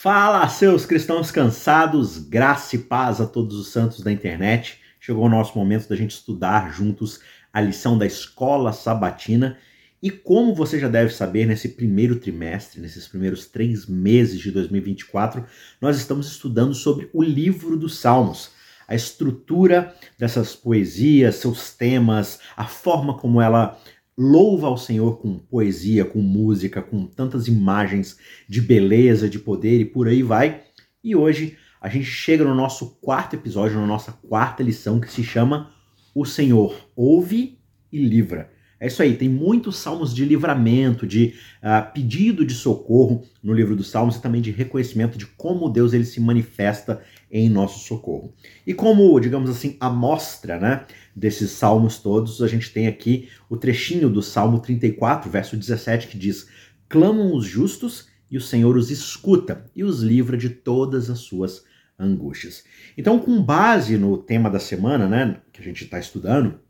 Fala, seus cristãos cansados, graça e paz a todos os santos da internet. Chegou o nosso momento da gente estudar juntos a lição da escola sabatina. E como você já deve saber, nesse primeiro trimestre, nesses primeiros três meses de 2024, nós estamos estudando sobre o livro dos Salmos. A estrutura dessas poesias, seus temas, a forma como ela louva ao Senhor com poesia, com música, com tantas imagens de beleza, de poder e por aí vai. E hoje a gente chega no nosso quarto episódio, na nossa quarta lição, que se chama O Senhor ouve e livra. É isso aí, tem muitos salmos de livramento, de uh, pedido de socorro no livro dos Salmos e também de reconhecimento de como Deus ele se manifesta em nosso socorro. E como, digamos assim, amostra né, desses salmos todos, a gente tem aqui o trechinho do Salmo 34, verso 17, que diz: Clamam os justos e o Senhor os escuta e os livra de todas as suas angústias. Então, com base no tema da semana, né, que a gente está estudando,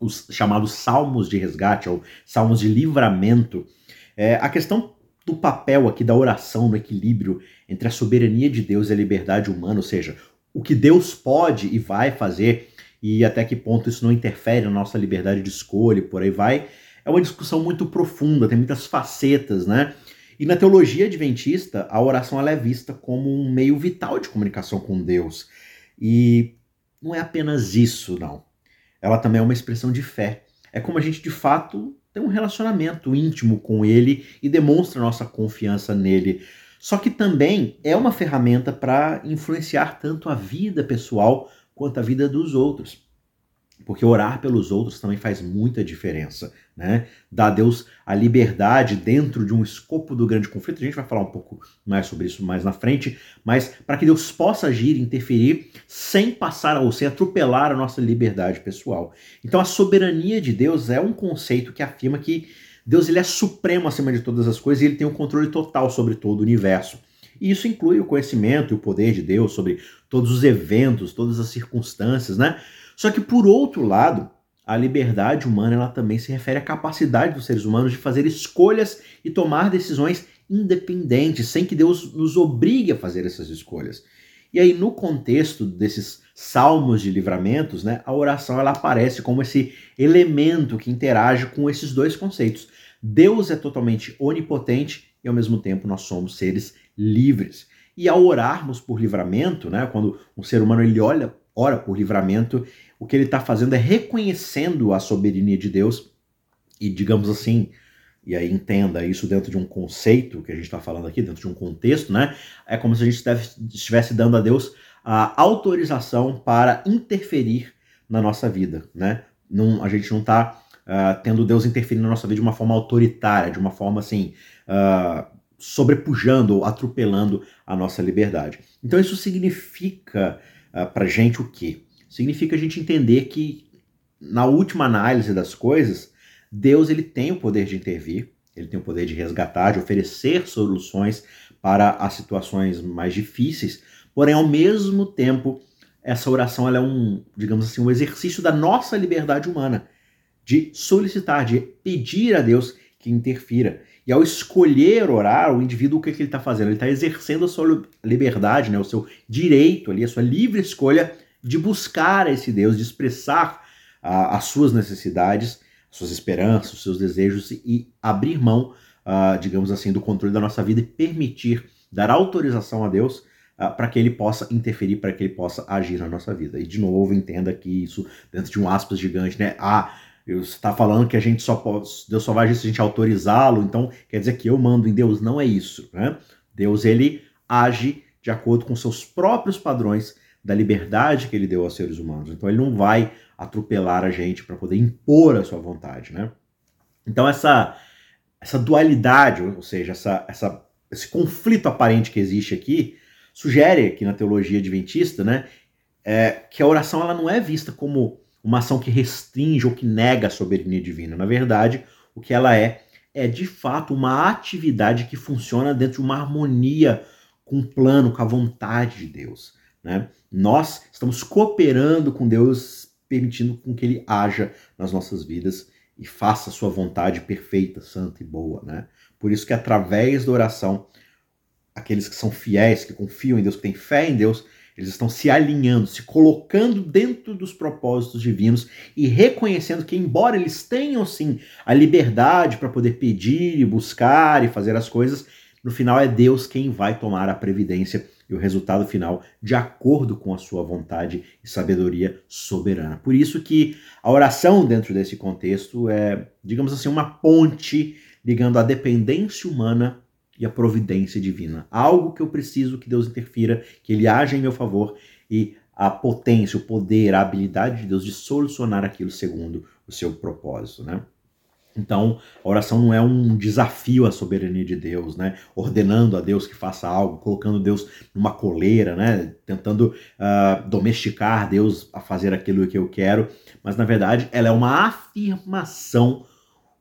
os chamados salmos de resgate, ou salmos de livramento, é, a questão do papel aqui da oração no equilíbrio entre a soberania de Deus e a liberdade humana, ou seja, o que Deus pode e vai fazer e até que ponto isso não interfere na nossa liberdade de escolha e por aí vai, é uma discussão muito profunda, tem muitas facetas, né? E na teologia adventista, a oração é vista como um meio vital de comunicação com Deus. E não é apenas isso, não ela também é uma expressão de fé. É como a gente de fato tem um relacionamento íntimo com ele e demonstra nossa confiança nele. Só que também é uma ferramenta para influenciar tanto a vida pessoal quanto a vida dos outros. Porque orar pelos outros também faz muita diferença, né? Dá a Deus a liberdade dentro de um escopo do grande conflito. A gente vai falar um pouco mais sobre isso mais na frente, mas para que Deus possa agir, interferir sem passar ou sem atropelar a nossa liberdade pessoal. Então a soberania de Deus é um conceito que afirma que Deus ele é supremo acima de todas as coisas e ele tem um controle total sobre todo o universo. E isso inclui o conhecimento e o poder de Deus sobre todos os eventos, todas as circunstâncias, né? Só que por outro lado, a liberdade humana ela também se refere à capacidade dos seres humanos de fazer escolhas e tomar decisões independentes, sem que Deus nos obrigue a fazer essas escolhas. E aí, no contexto desses salmos de livramentos, né, a oração ela aparece como esse elemento que interage com esses dois conceitos. Deus é totalmente onipotente e ao mesmo tempo nós somos seres livres. E ao orarmos por livramento, né, quando um ser humano ele olha ora por livramento, o que ele está fazendo é reconhecendo a soberania de Deus e, digamos assim, e aí entenda isso dentro de um conceito que a gente está falando aqui, dentro de um contexto, né? É como se a gente estivesse dando a Deus a autorização para interferir na nossa vida, né? Não, a gente não está uh, ah, tendo Deus interferir na nossa vida de uma forma autoritária, de uma forma assim, uh, sobrepujando ou atropelando a nossa liberdade. Então isso significa uh, ah, para gente o quê? Significa a gente entender que, na última análise das coisas, Deus ele tem o poder de intervir, ele tem o poder de resgatar, de oferecer soluções para as situações mais difíceis, porém, ao mesmo tempo, essa oração é um, digamos assim, um exercício da nossa liberdade humana, de solicitar, de pedir a Deus que interfira. E ao escolher orar, o indivíduo, o que, que ele está fazendo? Ele está exercendo a sua liberdade, né, o seu direito ali, a sua livre escolha de buscar esse Deus, de expressar as suas necessidades, suas esperanças, os seus desejos e abrir mão, uh, digamos assim, do controle da nossa vida e permitir, dar autorização a Deus uh, para que ele possa interferir, para que ele possa agir na nossa vida. E de novo, entenda que isso, dentro de um aspas gigante, né? Ah, você está falando que a gente só pode, Deus só vai agir se a gente autorizá-lo, então quer dizer que eu mando em Deus. Não é isso. Né? Deus ele age de acordo com seus próprios padrões da liberdade que ele deu aos seres humanos. Então ele não vai atropelar a gente para poder impor a sua vontade. Né? Então essa, essa dualidade, ou seja, essa, essa, esse conflito aparente que existe aqui, sugere aqui na teologia adventista né, é, que a oração ela não é vista como uma ação que restringe ou que nega a soberania divina. Na verdade, o que ela é, é de fato uma atividade que funciona dentro de uma harmonia com o plano, com a vontade de Deus. Né? Nós estamos cooperando com Deus, permitindo com que Ele haja nas nossas vidas e faça a sua vontade perfeita, santa e boa. Né? Por isso que através da oração, aqueles que são fiéis, que confiam em Deus, que têm fé em Deus, eles estão se alinhando, se colocando dentro dos propósitos divinos e reconhecendo que, embora eles tenham sim a liberdade para poder pedir e buscar e fazer as coisas, no final é Deus quem vai tomar a previdência e o resultado final de acordo com a sua vontade e sabedoria soberana. Por isso que a oração dentro desse contexto é, digamos assim, uma ponte ligando a dependência humana e a providência divina. Algo que eu preciso que Deus interfira, que ele haja em meu favor e a potência, o poder, a habilidade de Deus de solucionar aquilo segundo o seu propósito, né? Então, a oração não é um desafio à soberania de Deus, né? Ordenando a Deus que faça algo, colocando Deus numa coleira, né? Tentando uh, domesticar Deus a fazer aquilo que eu quero. Mas, na verdade, ela é uma afirmação,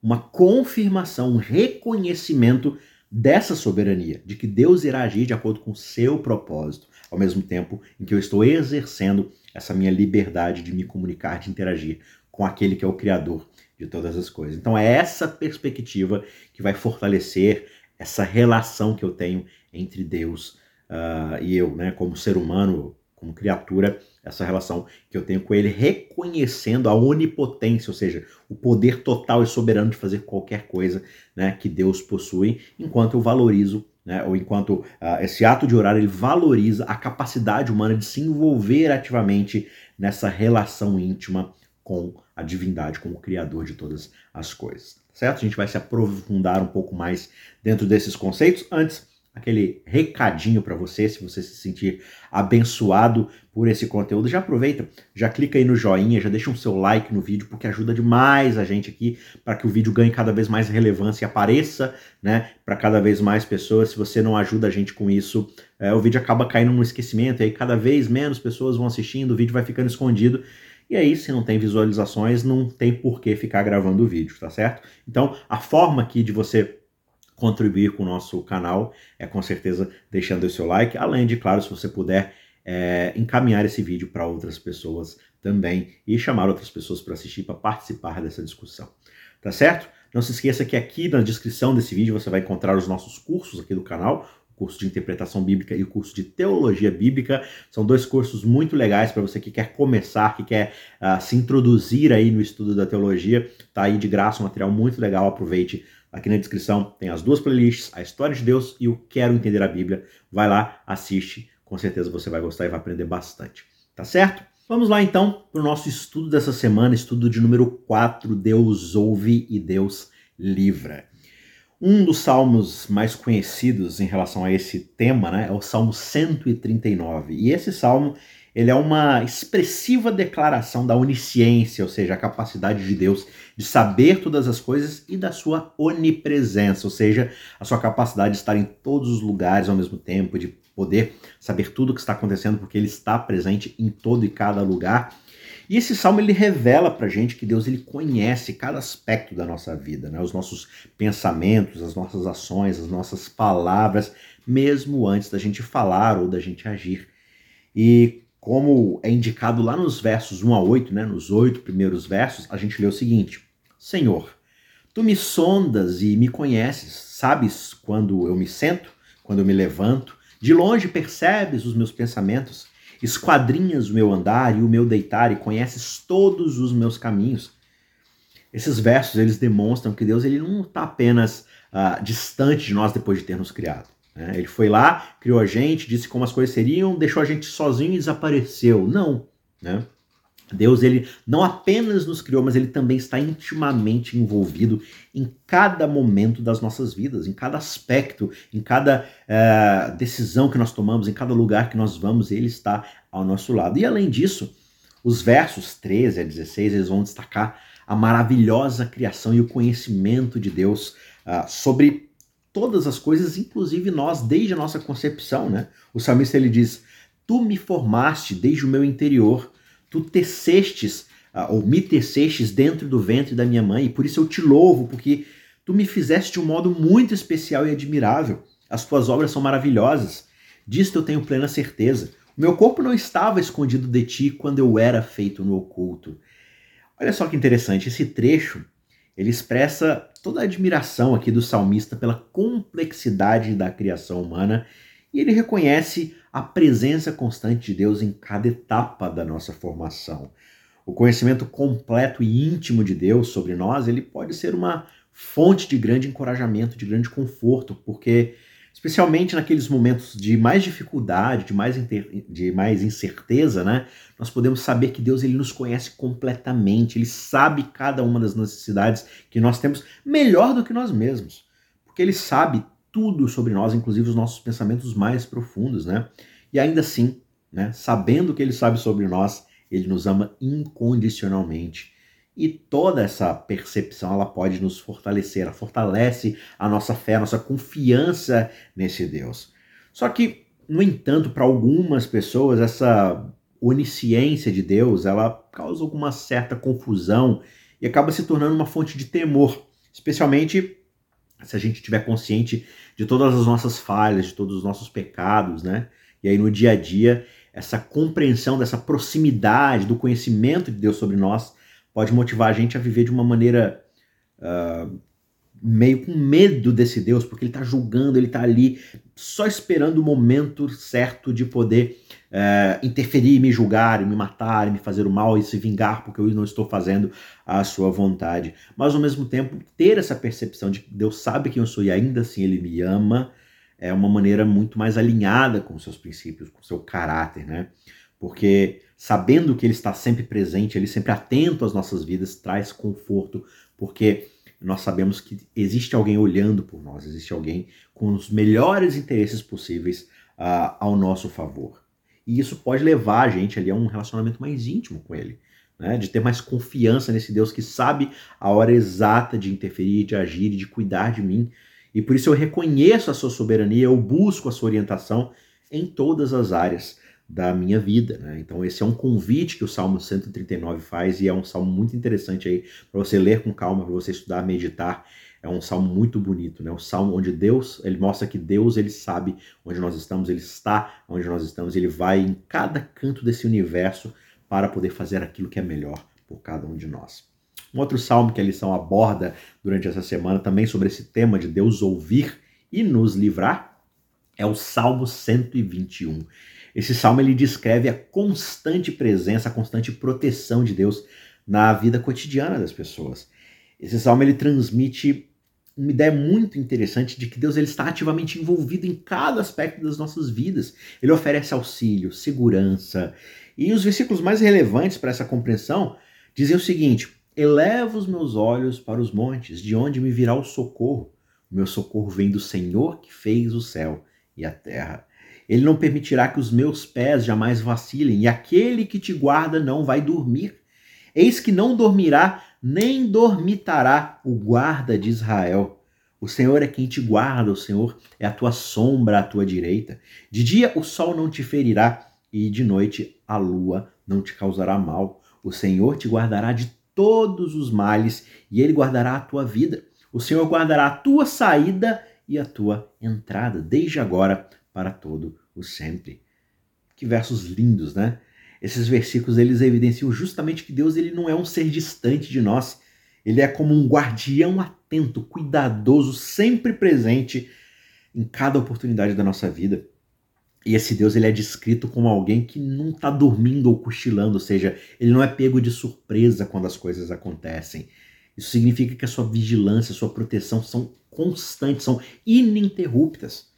uma confirmação, um reconhecimento dessa soberania, de que Deus irá agir de acordo com o seu propósito, ao mesmo tempo em que eu estou exercendo essa minha liberdade de me comunicar, de interagir com aquele que é o Criador de todas as coisas. Então é essa perspectiva que vai fortalecer essa relação que eu tenho entre Deus uh, e eu, né, como ser humano, como criatura, essa relação que eu tenho com ele, reconhecendo a onipotência, ou seja, o poder total e soberano de fazer qualquer coisa né, que Deus possui, enquanto eu valorizo, né, ou enquanto uh, esse ato de orar ele valoriza a capacidade humana de se envolver ativamente nessa relação íntima com a divindade, com o Criador de todas as coisas. Certo? A gente vai se aprofundar um pouco mais dentro desses conceitos. Antes, aquele recadinho para você, se você se sentir abençoado por esse conteúdo, já aproveita, já clica aí no joinha, já deixa um seu like no vídeo, porque ajuda demais a gente aqui para que o vídeo ganhe cada vez mais relevância e apareça, né, para cada vez mais pessoas. Se você não ajuda a gente com isso, é, o vídeo acaba caindo no esquecimento, e aí cada vez menos pessoas vão assistindo, o vídeo vai ficando escondido. E aí, se não tem visualizações, não tem por que ficar gravando o vídeo, tá certo? Então, a forma aqui de você contribuir com o nosso canal é com certeza deixando o seu like, além de, claro, se você puder é, encaminhar esse vídeo para outras pessoas também e chamar outras pessoas para assistir, para participar dessa discussão. Tá certo? Não se esqueça que aqui na descrição desse vídeo você vai encontrar os nossos cursos aqui do canal, o curso de interpretação bíblica e o curso de teologia bíblica. São dois cursos muito legais para você que quer começar, que quer uh, se introduzir aí no estudo da teologia. Tá aí de graça um material muito legal, aproveite Aqui na descrição tem as duas playlists, a História de Deus e o Quero Entender a Bíblia. Vai lá, assiste, com certeza você vai gostar e vai aprender bastante. Tá certo? Vamos lá então para o nosso estudo dessa semana, estudo de número 4, Deus ouve e Deus livra. Um dos salmos mais conhecidos em relação a esse tema né, é o Salmo 139. E esse salmo ele é uma expressiva declaração da onisciência, ou seja, a capacidade de Deus de saber todas as coisas e da sua onipresença, ou seja, a sua capacidade de estar em todos os lugares ao mesmo tempo, de poder saber tudo o que está acontecendo, porque ele está presente em todo e cada lugar. E esse salmo ele revela para gente que Deus ele conhece cada aspecto da nossa vida, né? os nossos pensamentos, as nossas ações, as nossas palavras, mesmo antes da gente falar ou da gente agir. E como é indicado lá nos versos 1 a 8, né, nos oito primeiros versos, a gente lê o seguinte: Senhor, tu me sondas e me conheces, sabes quando eu me sento, quando eu me levanto, de longe percebes os meus pensamentos, esquadrinhas o meu andar e o meu deitar e conheces todos os meus caminhos. Esses versos eles demonstram que Deus ele não está apenas uh, distante de nós depois de ter nos criado. Né? Ele foi lá, criou a gente, disse como as coisas seriam, deixou a gente sozinho e desapareceu. Não. Né? Deus ele não apenas nos criou, mas ele também está intimamente envolvido em cada momento das nossas vidas, em cada aspecto, em cada é, decisão que nós tomamos, em cada lugar que nós vamos, ele está ao nosso lado. E além disso, os versos 13 a 16 eles vão destacar a maravilhosa criação e o conhecimento de Deus uh, sobre todas as coisas, inclusive nós, desde a nossa concepção, né? O salmista ele diz: Tu me formaste desde o meu interior, tu tecestes, ah, ou me tecestes dentro do ventre da minha mãe, e por isso eu te louvo, porque tu me fizeste de um modo muito especial e admirável. As tuas obras são maravilhosas. Disto eu tenho plena certeza. O meu corpo não estava escondido de ti quando eu era feito no oculto. Olha só que interessante, esse trecho ele expressa toda a admiração aqui do salmista pela complexidade da criação humana e ele reconhece a presença constante de Deus em cada etapa da nossa formação. O conhecimento completo e íntimo de Deus sobre nós, ele pode ser uma fonte de grande encorajamento, de grande conforto, porque especialmente naqueles momentos de mais dificuldade, de mais, de mais incerteza, né? Nós podemos saber que Deus ele nos conhece completamente, ele sabe cada uma das necessidades que nós temos melhor do que nós mesmos, porque ele sabe tudo sobre nós, inclusive os nossos pensamentos mais profundos, né? E ainda assim, né, sabendo que ele sabe sobre nós, ele nos ama incondicionalmente. E toda essa percepção ela pode nos fortalecer, ela fortalece a nossa fé, a nossa confiança nesse Deus. Só que, no entanto, para algumas pessoas essa onisciência de Deus, ela causa alguma certa confusão e acaba se tornando uma fonte de temor, especialmente se a gente estiver consciente de todas as nossas falhas, de todos os nossos pecados, né? E aí no dia a dia, essa compreensão dessa proximidade do conhecimento de Deus sobre nós pode motivar a gente a viver de uma maneira uh, meio com medo desse Deus, porque ele está julgando, ele está ali só esperando o momento certo de poder uh, interferir, me julgar, me matar, me fazer o mal e se vingar porque eu não estou fazendo a sua vontade. Mas ao mesmo tempo, ter essa percepção de que Deus sabe quem eu sou e ainda assim ele me ama é uma maneira muito mais alinhada com seus princípios, com seu caráter, né? Porque sabendo que ele está sempre presente, ele sempre atento às nossas vidas, traz conforto, porque nós sabemos que existe alguém olhando por nós, existe alguém com os melhores interesses possíveis uh, ao nosso favor. E isso pode levar a gente ali a um relacionamento mais íntimo com ele, né? de ter mais confiança nesse Deus que sabe a hora exata de interferir, de agir e de cuidar de mim. E por isso eu reconheço a sua soberania, eu busco a sua orientação em todas as áreas da minha vida. Né? Então, esse é um convite que o Salmo 139 faz e é um salmo muito interessante aí para você ler com calma, para você estudar, meditar. É um salmo muito bonito, né? O salmo onde Deus, ele mostra que Deus, ele sabe onde nós estamos, ele está onde nós estamos, ele vai em cada canto desse universo para poder fazer aquilo que é melhor por cada um de nós. Um outro salmo que a lição aborda durante essa semana também sobre esse tema de Deus ouvir e nos livrar é o Salmo 121. Esse salmo ele descreve a constante presença, a constante proteção de Deus na vida cotidiana das pessoas. Esse salmo ele transmite uma ideia muito interessante de que Deus ele está ativamente envolvido em cada aspecto das nossas vidas. Ele oferece auxílio, segurança. E os versículos mais relevantes para essa compreensão dizem o seguinte: Eleva os meus olhos para os montes, de onde me virá o socorro. O meu socorro vem do Senhor que fez o céu e a terra. Ele não permitirá que os meus pés jamais vacilem, e aquele que te guarda não vai dormir. Eis que não dormirá, nem dormitará o guarda de Israel. O Senhor é quem te guarda, o Senhor é a tua sombra à tua direita. De dia o sol não te ferirá, e de noite a lua não te causará mal. O Senhor te guardará de todos os males, e ele guardará a tua vida. O Senhor guardará a tua saída e a tua entrada, desde agora para todo o sempre. Que versos lindos, né? Esses versículos eles evidenciam justamente que Deus ele não é um ser distante de nós. Ele é como um guardião atento, cuidadoso, sempre presente em cada oportunidade da nossa vida. E esse Deus ele é descrito como alguém que não está dormindo ou cochilando, ou seja, ele não é pego de surpresa quando as coisas acontecem. Isso significa que a sua vigilância, a sua proteção são constantes, são ininterruptas.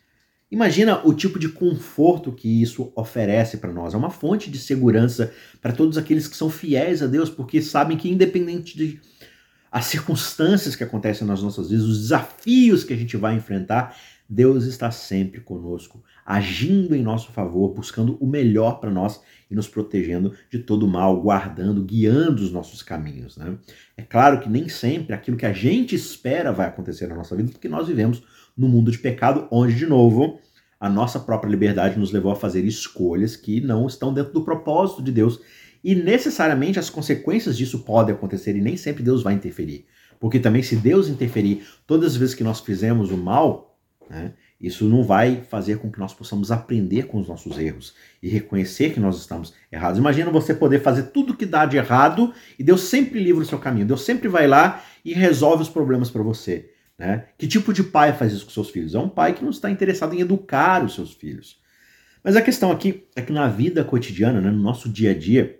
Imagina o tipo de conforto que isso oferece para nós. É uma fonte de segurança para todos aqueles que são fiéis a Deus, porque sabem que, independente de as circunstâncias que acontecem nas nossas vidas, os desafios que a gente vai enfrentar, Deus está sempre conosco, agindo em nosso favor, buscando o melhor para nós e nos protegendo de todo mal, guardando, guiando os nossos caminhos. Né? É claro que nem sempre aquilo que a gente espera vai acontecer na nossa vida, porque nós vivemos no mundo de pecado, onde, de novo, a nossa própria liberdade nos levou a fazer escolhas que não estão dentro do propósito de Deus. E necessariamente as consequências disso podem acontecer e nem sempre Deus vai interferir. Porque também, se Deus interferir todas as vezes que nós fizemos o mal, né, Isso não vai fazer com que nós possamos aprender com os nossos erros e reconhecer que nós estamos errados. Imagina você poder fazer tudo que dá de errado e Deus sempre livra o seu caminho. Deus sempre vai lá e resolve os problemas para você. Né? Que tipo de pai faz isso com seus filhos? É um pai que não está interessado em educar os seus filhos. Mas a questão aqui é que na vida cotidiana, né, no nosso dia a dia,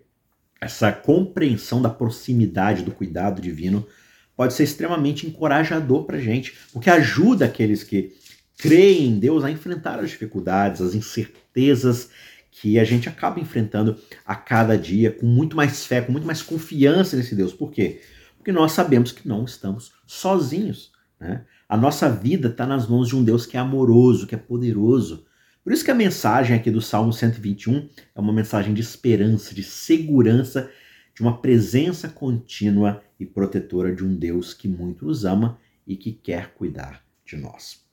essa compreensão da proximidade do cuidado divino pode ser extremamente encorajador para a gente, porque ajuda aqueles que creem em Deus a enfrentar as dificuldades, as incertezas que a gente acaba enfrentando a cada dia com muito mais fé, com muito mais confiança nesse Deus. Por quê? Porque nós sabemos que não estamos sozinhos. Né? A nossa vida está nas mãos de um Deus que é amoroso, que é poderoso. Por isso que a mensagem aqui do Salmo 121 é uma mensagem de esperança, de segurança, de uma presença contínua e protetora de um Deus que muito nos ama e que quer cuidar de nós.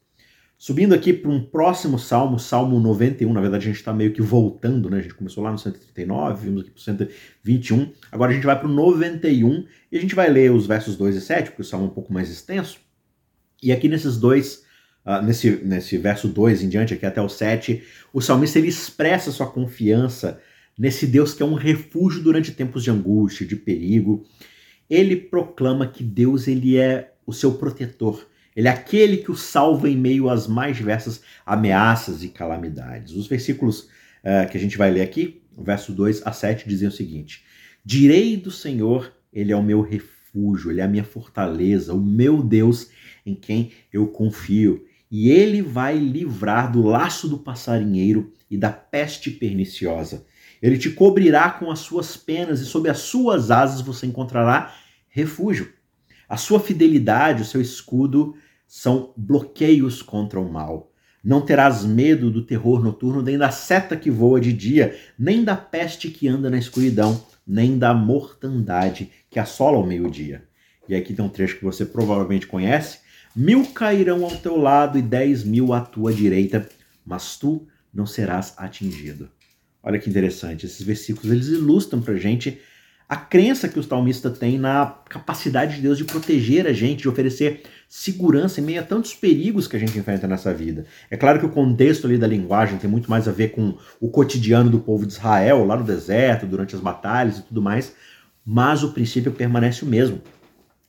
Subindo aqui para um próximo salmo, Salmo 91, na verdade a gente está meio que voltando, né? A gente começou lá no 139, vimos aqui para o 121, agora a gente vai para o 91 e a gente vai ler os versos 2 e 7, porque o salmo é um pouco mais extenso. E aqui nesses dois, uh, nesse, nesse verso 2 em diante, aqui até o 7, o salmista ele expressa sua confiança nesse Deus que é um refúgio durante tempos de angústia, de perigo. Ele proclama que Deus ele é o seu protetor ele é aquele que o salva em meio às mais diversas ameaças e calamidades. Os versículos uh, que a gente vai ler aqui, verso 2 a 7, dizem o seguinte: Direi do Senhor, ele é o meu refúgio, ele é a minha fortaleza, o meu Deus em quem eu confio. E ele vai livrar do laço do passarinheiro e da peste perniciosa. Ele te cobrirá com as suas penas e sob as suas asas você encontrará refúgio. A sua fidelidade, o seu escudo, são bloqueios contra o mal. Não terás medo do terror noturno, nem da seta que voa de dia, nem da peste que anda na escuridão, nem da mortandade que assola ao meio-dia. E aqui tem um trecho que você provavelmente conhece: Mil cairão ao teu lado e dez mil à tua direita, mas tu não serás atingido. Olha que interessante, esses versículos eles ilustram para gente a crença que o salmista tem na capacidade de Deus de proteger a gente, de oferecer segurança em meio a tantos perigos que a gente enfrenta nessa vida. É claro que o contexto ali da linguagem tem muito mais a ver com o cotidiano do povo de Israel, lá no deserto, durante as batalhas e tudo mais, mas o princípio permanece o mesmo.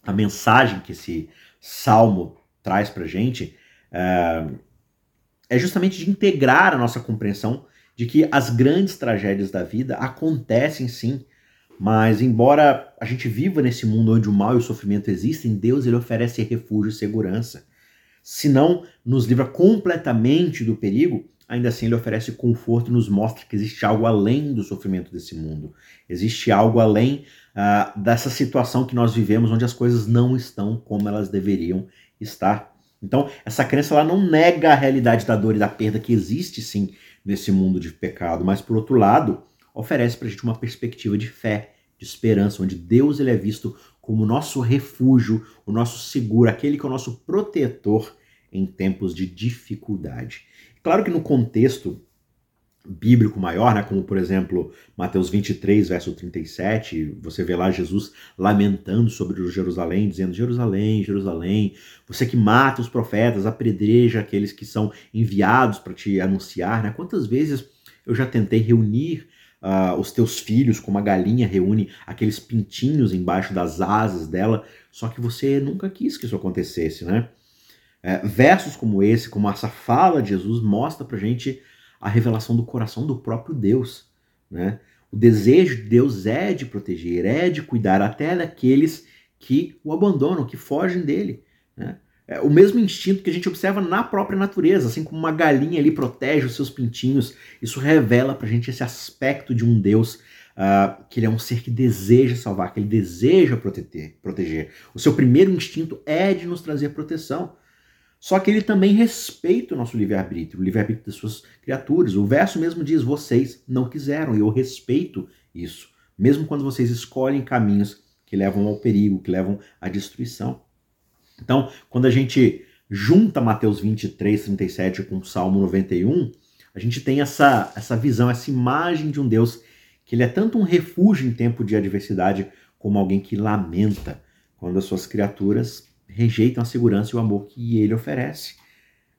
A mensagem que esse salmo traz pra gente é, é justamente de integrar a nossa compreensão de que as grandes tragédias da vida acontecem sim mas embora a gente viva nesse mundo onde o mal e o sofrimento existem, Deus ele oferece refúgio e segurança. Se não nos livra completamente do perigo, ainda assim ele oferece conforto e nos mostra que existe algo além do sofrimento desse mundo. Existe algo além uh, dessa situação que nós vivemos, onde as coisas não estão como elas deveriam estar. Então, essa crença ela não nega a realidade da dor e da perda que existe sim nesse mundo de pecado, mas por outro lado, oferece para a gente uma perspectiva de fé, de esperança, onde Deus ele é visto como nosso refúgio, o nosso seguro, aquele que é o nosso protetor em tempos de dificuldade. Claro que no contexto bíblico maior, né, como por exemplo Mateus 23, verso 37, você vê lá Jesus lamentando sobre Jerusalém, dizendo: Jerusalém, Jerusalém, você que mata os profetas, apredreja aqueles que são enviados para te anunciar. Né? Quantas vezes eu já tentei reunir uh, os teus filhos, como a galinha reúne aqueles pintinhos embaixo das asas dela, só que você nunca quis que isso acontecesse, né? É, versos como esse, como essa fala de Jesus, mostra pra gente a revelação do coração do próprio Deus, né? O desejo de Deus é de proteger, é de cuidar até daqueles que o abandonam, que fogem dele. Né? É o mesmo instinto que a gente observa na própria natureza, assim como uma galinha ali protege os seus pintinhos. Isso revela pra gente esse aspecto de um Deus uh, que ele é um ser que deseja salvar, que ele deseja proteger, proteger. O seu primeiro instinto é de nos trazer proteção. Só que ele também respeita o nosso livre-arbítrio, o livre-arbítrio das suas criaturas. O verso mesmo diz: vocês não quiseram, e eu respeito isso, mesmo quando vocês escolhem caminhos que levam ao perigo, que levam à destruição. Então, quando a gente junta Mateus 23, 37 com Salmo 91, a gente tem essa, essa visão, essa imagem de um Deus que ele é tanto um refúgio em tempo de adversidade, como alguém que lamenta quando as suas criaturas rejeitam a segurança e o amor que ele oferece.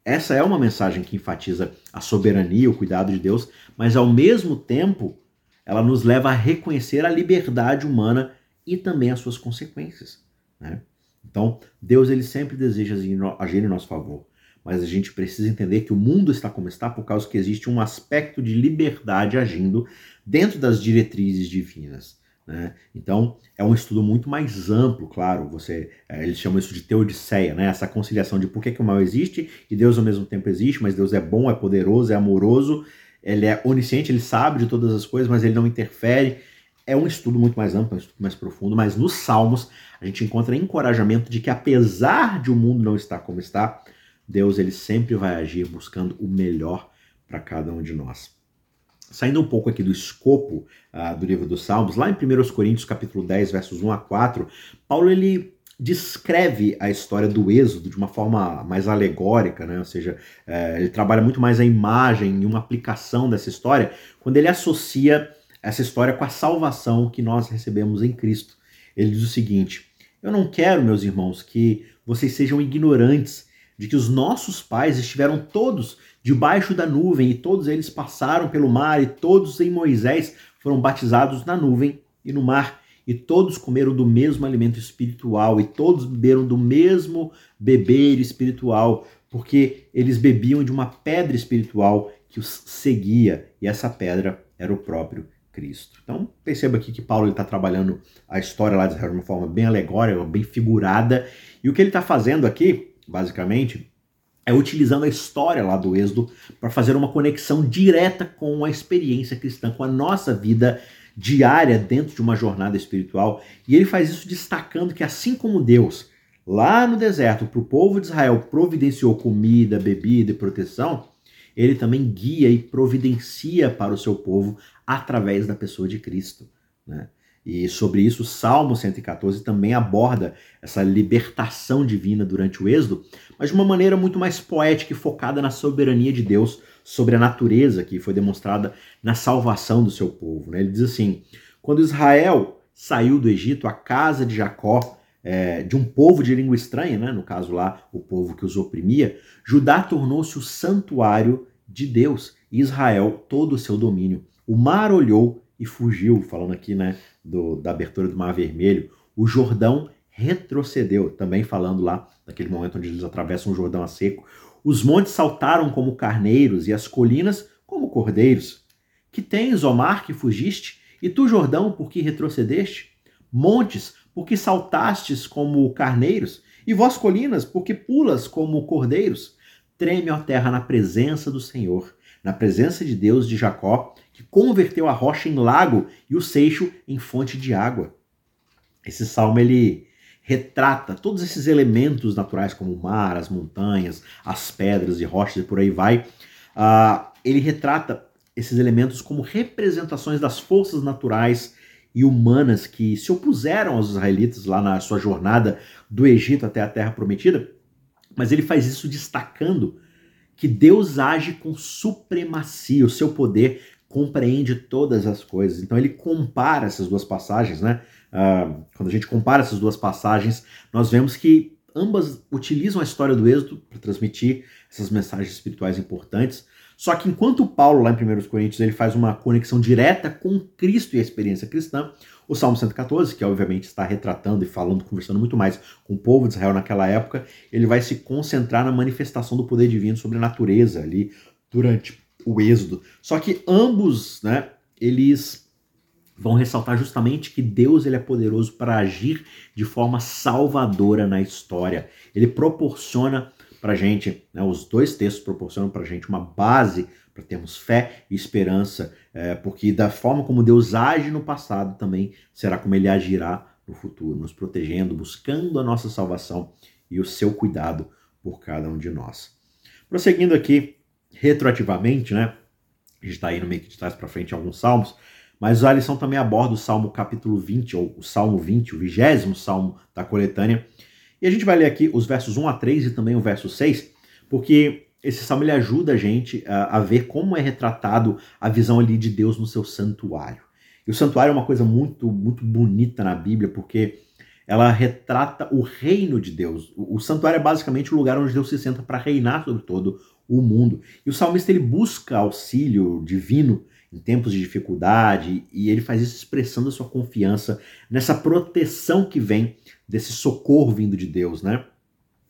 essa é uma mensagem que enfatiza a soberania, o cuidado de Deus, mas ao mesmo tempo ela nos leva a reconhecer a liberdade humana e também as suas consequências. Né? Então, Deus ele sempre deseja agir em nosso favor, mas a gente precisa entender que o mundo está como está por causa que existe um aspecto de liberdade agindo dentro das diretrizes divinas. Né? Então, é um estudo muito mais amplo, claro. Você, é, eles chamam isso de teodiceia, né? essa conciliação de por que, que o mal existe e Deus ao mesmo tempo existe, mas Deus é bom, é poderoso, é amoroso, ele é onisciente, ele sabe de todas as coisas, mas ele não interfere. É um estudo muito mais amplo, um estudo mais profundo, mas nos Salmos a gente encontra encorajamento de que apesar de o mundo não estar como está, Deus ele sempre vai agir buscando o melhor para cada um de nós. Saindo um pouco aqui do escopo uh, do livro dos Salmos, lá em 1 Coríntios capítulo 10, versos 1 a 4, Paulo ele descreve a história do êxodo de uma forma mais alegórica, né? ou seja, é, ele trabalha muito mais a imagem e uma aplicação dessa história quando ele associa essa história com a salvação que nós recebemos em Cristo. Ele diz o seguinte: Eu não quero, meus irmãos, que vocês sejam ignorantes de que os nossos pais estiveram todos debaixo da nuvem e todos eles passaram pelo mar e todos em Moisés foram batizados na nuvem e no mar e todos comeram do mesmo alimento espiritual e todos beberam do mesmo beber espiritual, porque eles bebiam de uma pedra espiritual que os seguia e essa pedra era o próprio Cristo. Então, perceba aqui que Paulo está trabalhando a história lá de Israel de uma forma bem alegórica, bem figurada. E o que ele está fazendo aqui, basicamente, é utilizando a história lá do Êxodo para fazer uma conexão direta com a experiência cristã, com a nossa vida diária dentro de uma jornada espiritual. E ele faz isso destacando que, assim como Deus, lá no deserto, para o povo de Israel, providenciou comida, bebida e proteção, ele também guia e providencia para o seu povo através da pessoa de Cristo. Né? E sobre isso, o Salmo 114 também aborda essa libertação divina durante o Êxodo, mas de uma maneira muito mais poética e focada na soberania de Deus sobre a natureza que foi demonstrada na salvação do seu povo. Né? Ele diz assim: quando Israel saiu do Egito, a casa de Jacó, é, de um povo de língua estranha, né? no caso lá, o povo que os oprimia, Judá tornou-se o santuário de Deus, e Israel todo o seu domínio. O mar olhou e fugiu, falando aqui né, do, da abertura do Mar Vermelho. O Jordão retrocedeu, também falando lá daquele momento onde eles atravessam o Jordão a seco. Os montes saltaram como carneiros e as colinas como cordeiros. Que tens, ó mar, que fugiste? E tu, Jordão, por que retrocedeste? Montes, por que saltastes como carneiros? E vós, colinas, por que pulas como cordeiros? Treme, ó terra, na presença do Senhor, na presença de Deus de Jacó, que converteu a rocha em lago e o seixo em fonte de água. Esse salmo ele retrata todos esses elementos naturais, como o mar, as montanhas, as pedras e rochas e por aí vai. Uh, ele retrata esses elementos como representações das forças naturais e humanas que se opuseram aos israelitas lá na sua jornada do Egito até a Terra Prometida, mas ele faz isso destacando que Deus age com supremacia, o seu poder compreende todas as coisas. Então ele compara essas duas passagens, né? Uh, quando a gente compara essas duas passagens, nós vemos que ambas utilizam a história do êxodo para transmitir essas mensagens espirituais importantes. Só que enquanto Paulo, lá em 1 Coríntios, ele faz uma conexão direta com Cristo e a experiência cristã, o Salmo 114, que obviamente está retratando e falando, conversando muito mais com o povo de Israel naquela época, ele vai se concentrar na manifestação do poder divino sobre a natureza ali durante o êxodo. Só que ambos, né, eles vão ressaltar justamente que Deus ele é poderoso para agir de forma salvadora na história. Ele proporciona para gente, né, os dois textos proporcionam para gente uma base para termos fé e esperança, é, porque da forma como Deus age no passado também será como Ele agirá no futuro, nos protegendo, buscando a nossa salvação e o seu cuidado por cada um de nós. Prosseguindo aqui, retroativamente, né? A gente está indo meio que de trás para frente alguns salmos, mas a lição também aborda o Salmo capítulo 20, ou o Salmo 20, o vigésimo Salmo da coletânea. E a gente vai ler aqui os versos 1 a 3 e também o verso 6, porque esse salmo ele ajuda a gente a, a, ver como é retratado a visão ali de Deus no seu santuário. E o santuário é uma coisa muito, muito bonita na Bíblia, porque ela retrata o reino de Deus. O, santuário é basicamente o lugar onde Deus se senta para reinar sobre todo o mundo. E o salmista ele busca auxílio divino em tempos de dificuldade e ele faz isso expressando a sua confiança nessa proteção que vem desse socorro vindo de Deus, né?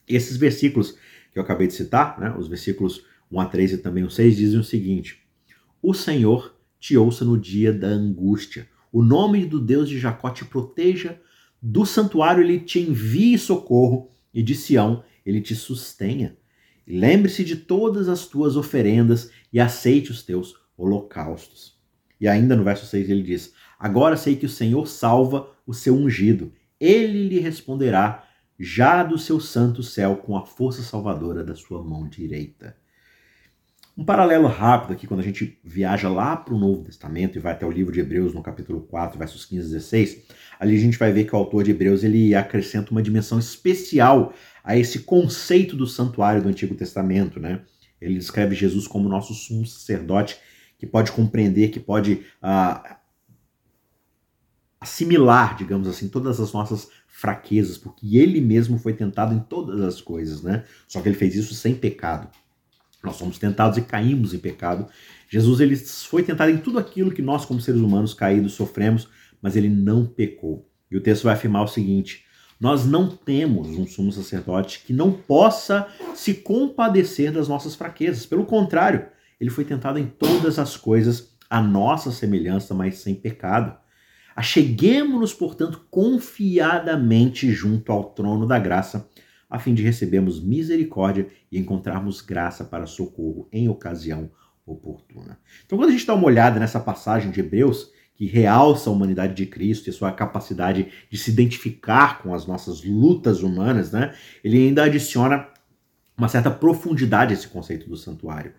Esses versículos que eu acabei de citar, né, os versículos 1 a 3 e também o 6 dizem o seguinte: O Senhor te ouça no dia da angústia. O nome do Deus de Jacó te proteja do santuário ele te envie socorro e de Sião ele te sustenha. Lembre-se de todas as tuas oferendas e aceite os teus holocaustos. E ainda no verso 6 ele diz: Agora sei que o Senhor salva o seu ungido. Ele lhe responderá já do seu santo céu com a força salvadora da sua mão direita. Um paralelo rápido aqui, quando a gente viaja lá para o Novo Testamento e vai até o livro de Hebreus, no capítulo 4, versos 15 e 16, ali a gente vai ver que o autor de Hebreus ele acrescenta uma dimensão especial a esse conceito do santuário do Antigo Testamento. Né? Ele descreve Jesus como nosso sumo sacerdote, que pode compreender, que pode uh, assimilar, digamos assim, todas as nossas fraquezas, porque ele mesmo foi tentado em todas as coisas, né? Só que ele fez isso sem pecado. Nós somos tentados e caímos em pecado. Jesus ele foi tentado em tudo aquilo que nós, como seres humanos caídos, sofremos, mas ele não pecou. E o texto vai afirmar o seguinte: nós não temos um sumo sacerdote que não possa se compadecer das nossas fraquezas. Pelo contrário, ele foi tentado em todas as coisas, a nossa semelhança, mas sem pecado. Acheguemos-nos, portanto, confiadamente junto ao trono da graça a fim de recebermos misericórdia e encontrarmos graça para socorro em ocasião oportuna. Então, quando a gente dá uma olhada nessa passagem de Hebreus, que realça a humanidade de Cristo e sua capacidade de se identificar com as nossas lutas humanas, né? Ele ainda adiciona uma certa profundidade a esse conceito do santuário.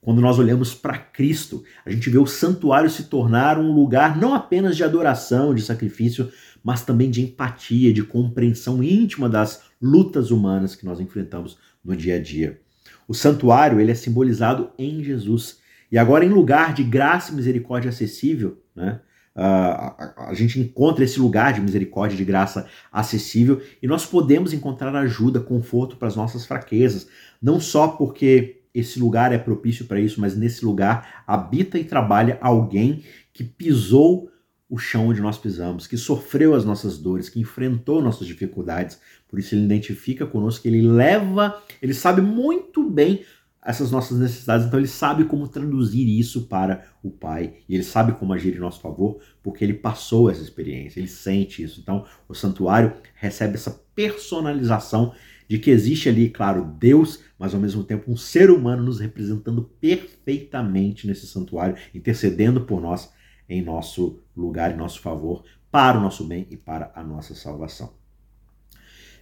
Quando nós olhamos para Cristo, a gente vê o santuário se tornar um lugar não apenas de adoração, de sacrifício, mas também de empatia, de compreensão íntima das lutas humanas que nós enfrentamos no dia a dia. O santuário ele é simbolizado em Jesus. E agora, em lugar de graça e misericórdia acessível, né, a, a, gente encontra esse lugar de misericórdia, de graça acessível, e nós podemos encontrar ajuda, conforto para as nossas fraquezas, não só porque esse lugar é propício para isso, mas nesse lugar habita e trabalha alguém que pisou o chão onde nós pisamos, que sofreu as nossas dores, que enfrentou nossas dificuldades. Por isso ele identifica conosco, ele leva, ele sabe muito bem essas nossas necessidades, então ele sabe como traduzir isso para o Pai, e ele sabe como agir em nosso favor, porque ele passou essa experiência, ele sente isso. Então, o santuário recebe essa personalização de que existe ali, claro, Deus, mas ao mesmo tempo um ser humano nos representando perfeitamente nesse santuário, intercedendo por nós em nosso lugar, em nosso favor, para o nosso bem e para a nossa salvação.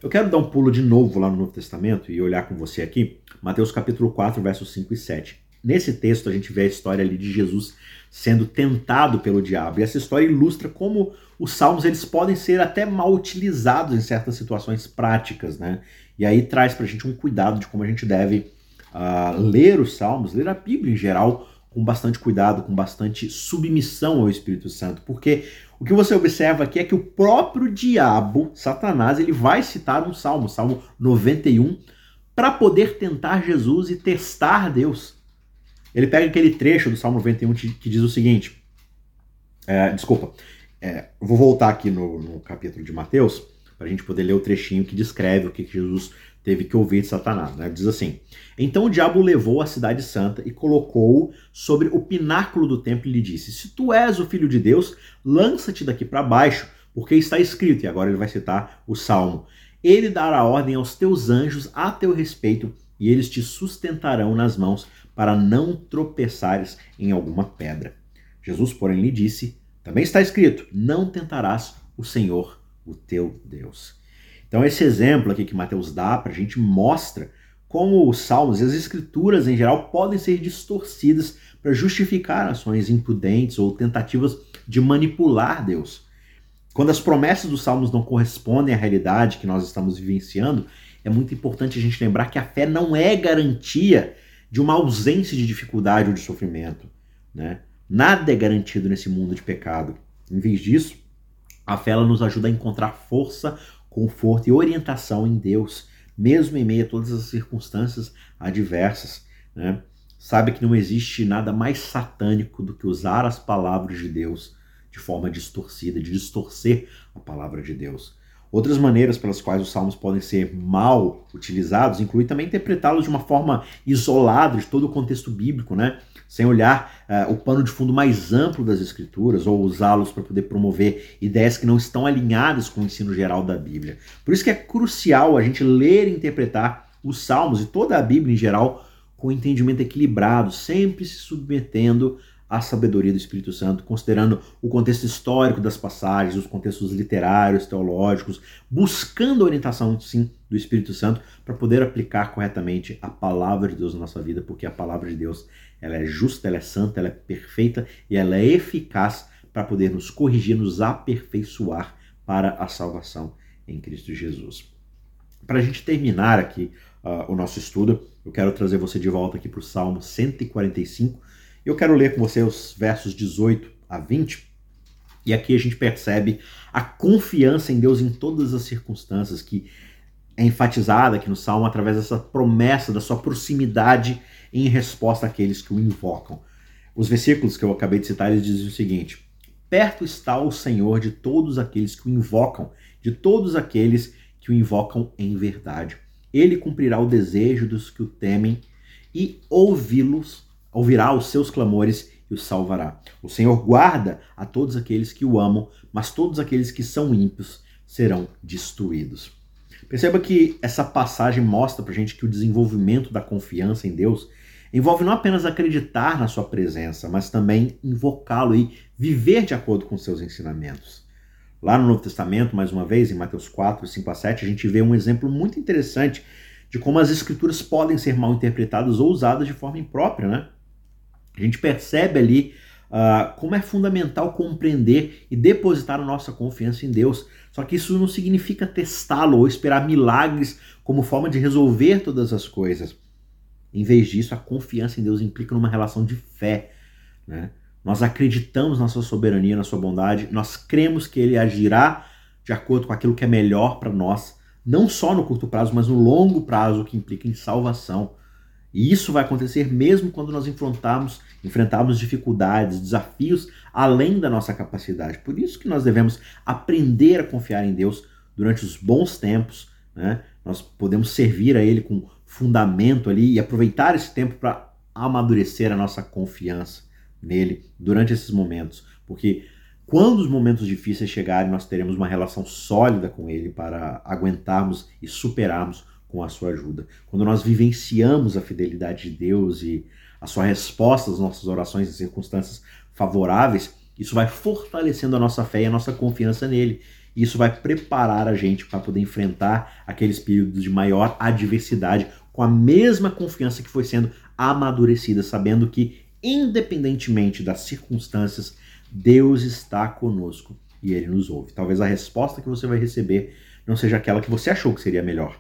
Eu quero dar um pulo de novo lá no Novo Testamento e olhar com você aqui, Mateus capítulo 4, versos 5 e 7. Nesse texto a gente vê a história ali de Jesus sendo tentado pelo diabo. E essa história ilustra como os salmos eles podem ser até mal utilizados em certas situações práticas, né? E aí traz para a gente um cuidado de como a gente deve uh, ler os salmos, ler a Bíblia em geral, com bastante cuidado, com bastante submissão ao Espírito Santo, porque o que você observa aqui é que o próprio diabo, Satanás, ele vai citar um salmo, Salmo 91, para poder tentar Jesus e testar Deus. Ele pega aquele trecho do Salmo 91 que diz o seguinte: é, desculpa, é, vou voltar aqui no, no capítulo de Mateus para a gente poder ler o trechinho que descreve o que Jesus teve que ouvir de Satanás. Né? Diz assim: Então o diabo levou a cidade santa e colocou-o sobre o pináculo do templo e lhe disse: Se tu és o filho de Deus, lança-te daqui para baixo, porque está escrito, e agora ele vai citar o salmo: Ele dará ordem aos teus anjos a teu respeito, e eles te sustentarão nas mãos, para não tropeçares em alguma pedra. Jesus, porém, lhe disse: Também está escrito: Não tentarás o Senhor, o teu Deus. Então, esse exemplo aqui que Mateus dá para a gente mostra como os salmos e as escrituras em geral podem ser distorcidas para justificar ações imprudentes ou tentativas de manipular Deus. Quando as promessas dos salmos não correspondem à realidade que nós estamos vivenciando, é muito importante a gente lembrar que a fé não é garantia de uma ausência de dificuldade ou de sofrimento. Né? Nada é garantido nesse mundo de pecado. Em vez disso, A fé nos ajuda a encontrar força, conforto e orientação em Deus, mesmo em meio a todas as circunstâncias adversas. Né? Sabe que não existe nada mais satânico do que usar as palavras de Deus de forma distorcida, de distorcer a palavra de Deus. Outras maneiras pelas quais os salmos podem ser mal utilizados inclui também interpretá-los de uma forma isolada de todo o contexto bíblico, né? sem olhar uh, o pano de fundo mais amplo das escrituras ou usá-los para poder promover ideias que não estão alinhadas com o ensino geral da Bíblia. Por isso que é crucial a gente ler e interpretar os salmos e toda a Bíblia em geral com entendimento equilibrado, sempre se submetendo a sabedoria do Espírito Santo, considerando o contexto histórico das passagens, os contextos literários, teológicos, buscando a orientação, sim, do Espírito Santo para poder aplicar corretamente a palavra de Deus na nossa vida, porque a palavra de Deus ela é justa, ela é santa, ela é perfeita e ela é eficaz para poder nos corrigir, nos aperfeiçoar para a salvação em Cristo Jesus. Para a gente terminar aqui uh, o nosso estudo, eu quero trazer você de volta aqui para o Salmo 145, eu quero ler com você os versos 18 a 20. E aqui a gente percebe a confiança em Deus em todas as circunstâncias que é enfatizada aqui no Salmo através dessa promessa da sua proximidade em resposta àqueles que o invocam. Os versículos que eu acabei de citar, eles dizem o seguinte: Perto está o Senhor de todos aqueles que o invocam, de todos aqueles que o invocam em verdade. Ele cumprirá o desejo dos que o temem e ouvi-los ouvirá os seus clamores e os salvará. O Senhor guarda a todos aqueles que o amam, mas todos aqueles que são ímpios serão destruídos. Perceba que essa passagem mostra para gente que o desenvolvimento da confiança em Deus envolve não apenas acreditar na sua presença, mas também invocá-lo e viver de acordo com seus ensinamentos. Lá no Novo Testamento, mais uma vez, em Mateus 4, 5 a 7, a gente vê um exemplo muito interessante de como as escrituras podem ser mal interpretadas ou usadas de forma imprópria, né? A gente percebe ali uh, como é fundamental compreender e depositar a nossa confiança em Deus. Só que isso não significa testá-lo ou esperar milagres como forma de resolver todas as coisas. Em vez disso, a confiança em Deus implica numa relação de fé. Né? Nós acreditamos na sua soberania, na sua bondade, nós cremos que ele agirá de acordo com aquilo que é melhor para nós, não só no curto prazo, mas no longo prazo, que implica em salvação. E isso vai acontecer mesmo quando nós enfrentarmos, enfrentarmos dificuldades, desafios além da nossa capacidade. Por isso que nós devemos aprender a confiar em Deus durante os bons tempos. Né? Nós podemos servir a Ele com fundamento ali e aproveitar esse tempo para amadurecer a nossa confiança nele durante esses momentos. Porque quando os momentos difíceis chegarem, nós teremos uma relação sólida com Ele para aguentarmos e superarmos com a sua ajuda. Quando nós vivenciamos a fidelidade de Deus e a sua resposta às nossas orações em circunstâncias favoráveis, isso vai fortalecendo a nossa fé e a nossa confiança nele. E isso vai preparar a gente para poder enfrentar aqueles períodos de maior adversidade com a mesma confiança que foi sendo amadurecida, sabendo que, independentemente das circunstâncias, Deus está conosco e ele nos ouve. Talvez a resposta que você vai receber não seja aquela que você achou que seria melhor,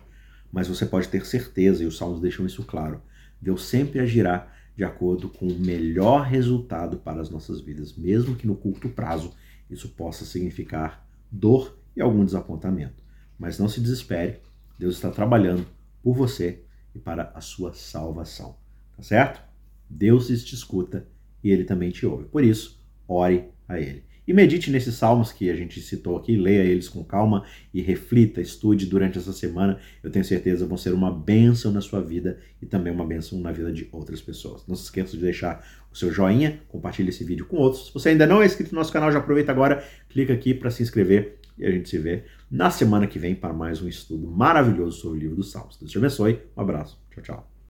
mas você pode ter certeza, e os salmos deixam isso claro, Deus sempre agirá de acordo com o melhor resultado para as nossas vidas, mesmo que no curto prazo isso possa significar dor e algum desapontamento. Mas não se desespere, Deus está trabalhando por você e para a sua salvação, tá certo? Deus te escuta e ele também te ouve. Por isso, ore a ele. E medite nesses salmos que a gente citou aqui, leia eles com calma e reflita, estude durante essa semana. Eu tenho certeza vão ser uma bênção na sua vida e também uma bênção na vida de outras pessoas. Não se esqueça de deixar o seu joinha, compartilhe esse vídeo com outros. Se você ainda não é inscrito no nosso canal, já aproveita agora, clica aqui para se inscrever e a gente se vê na semana que vem para mais um estudo maravilhoso sobre o livro dos Salmos. Deus te abençoe, um abraço, tchau, tchau.